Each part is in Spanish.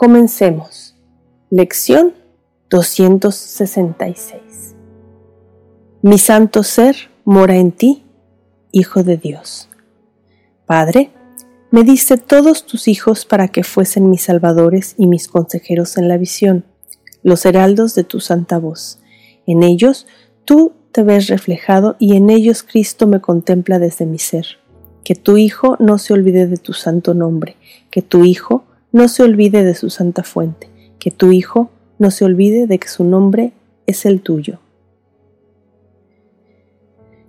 Comencemos. Lección 266. Mi santo ser mora en ti, Hijo de Dios. Padre, me diste todos tus hijos para que fuesen mis salvadores y mis consejeros en la visión, los heraldos de tu santa voz. En ellos tú te ves reflejado y en ellos Cristo me contempla desde mi ser. Que tu Hijo no se olvide de tu santo nombre, que tu Hijo no se olvide de su santa fuente, que tu Hijo no se olvide de que su nombre es el tuyo.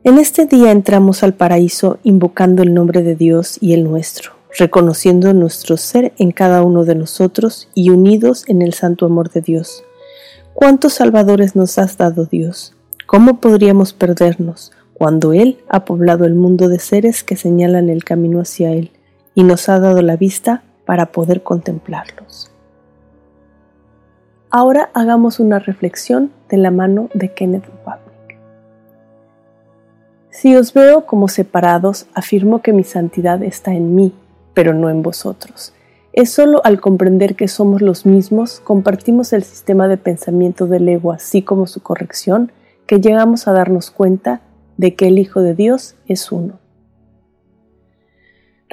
En este día entramos al paraíso invocando el nombre de Dios y el nuestro, reconociendo nuestro ser en cada uno de nosotros y unidos en el santo amor de Dios. ¿Cuántos salvadores nos has dado Dios? ¿Cómo podríamos perdernos cuando Él ha poblado el mundo de seres que señalan el camino hacia Él y nos ha dado la vista para poder contemplarlos. Ahora hagamos una reflexión de la mano de Kenneth Wapnick. Si os veo como separados, afirmo que mi santidad está en mí, pero no en vosotros. Es solo al comprender que somos los mismos, compartimos el sistema de pensamiento del ego así como su corrección, que llegamos a darnos cuenta de que el Hijo de Dios es uno.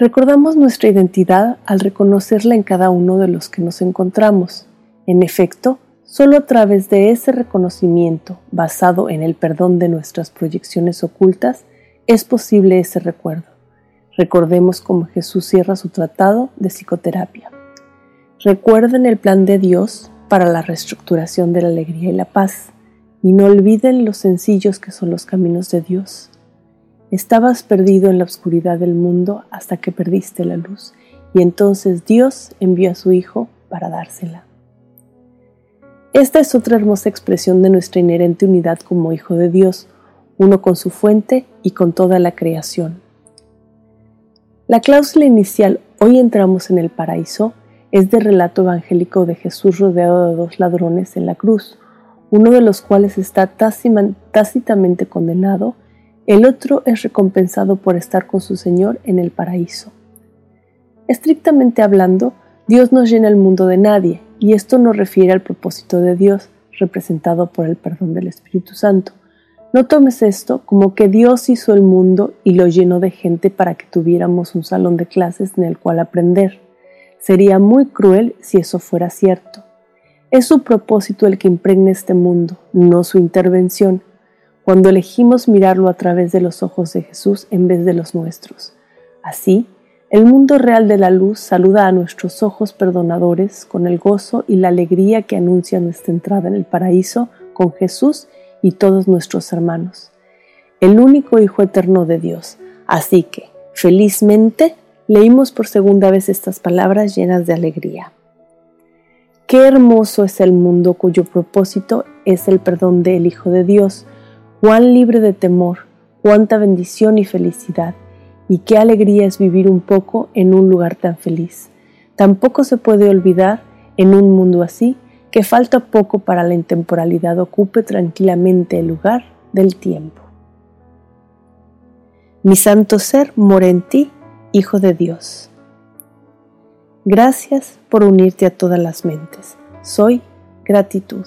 Recordamos nuestra identidad al reconocerla en cada uno de los que nos encontramos. En efecto, solo a través de ese reconocimiento, basado en el perdón de nuestras proyecciones ocultas, es posible ese recuerdo. Recordemos cómo Jesús cierra su tratado de psicoterapia. Recuerden el plan de Dios para la reestructuración de la alegría y la paz, y no olviden los sencillos que son los caminos de Dios. Estabas perdido en la oscuridad del mundo hasta que perdiste la luz, y entonces Dios envió a su Hijo para dársela. Esta es otra hermosa expresión de nuestra inherente unidad como Hijo de Dios, uno con su fuente y con toda la creación. La cláusula inicial, hoy entramos en el paraíso, es de relato evangélico de Jesús rodeado de dos ladrones en la cruz, uno de los cuales está tácitamente condenado el otro es recompensado por estar con su Señor en el paraíso. Estrictamente hablando, Dios no llena el mundo de nadie, y esto nos refiere al propósito de Dios, representado por el perdón del Espíritu Santo. No tomes esto como que Dios hizo el mundo y lo llenó de gente para que tuviéramos un salón de clases en el cual aprender. Sería muy cruel si eso fuera cierto. Es su propósito el que impregna este mundo, no su intervención, cuando elegimos mirarlo a través de los ojos de Jesús en vez de los nuestros. Así, el mundo real de la luz saluda a nuestros ojos perdonadores con el gozo y la alegría que anuncia nuestra entrada en el paraíso con Jesús y todos nuestros hermanos, el único Hijo eterno de Dios. Así que, felizmente, leímos por segunda vez estas palabras llenas de alegría. Qué hermoso es el mundo cuyo propósito es el perdón del Hijo de Dios, cuán libre de temor, cuánta bendición y felicidad, y qué alegría es vivir un poco en un lugar tan feliz. Tampoco se puede olvidar, en un mundo así, que falta poco para la intemporalidad ocupe tranquilamente el lugar del tiempo. Mi santo ser mora en ti, Hijo de Dios. Gracias por unirte a todas las mentes. Soy gratitud.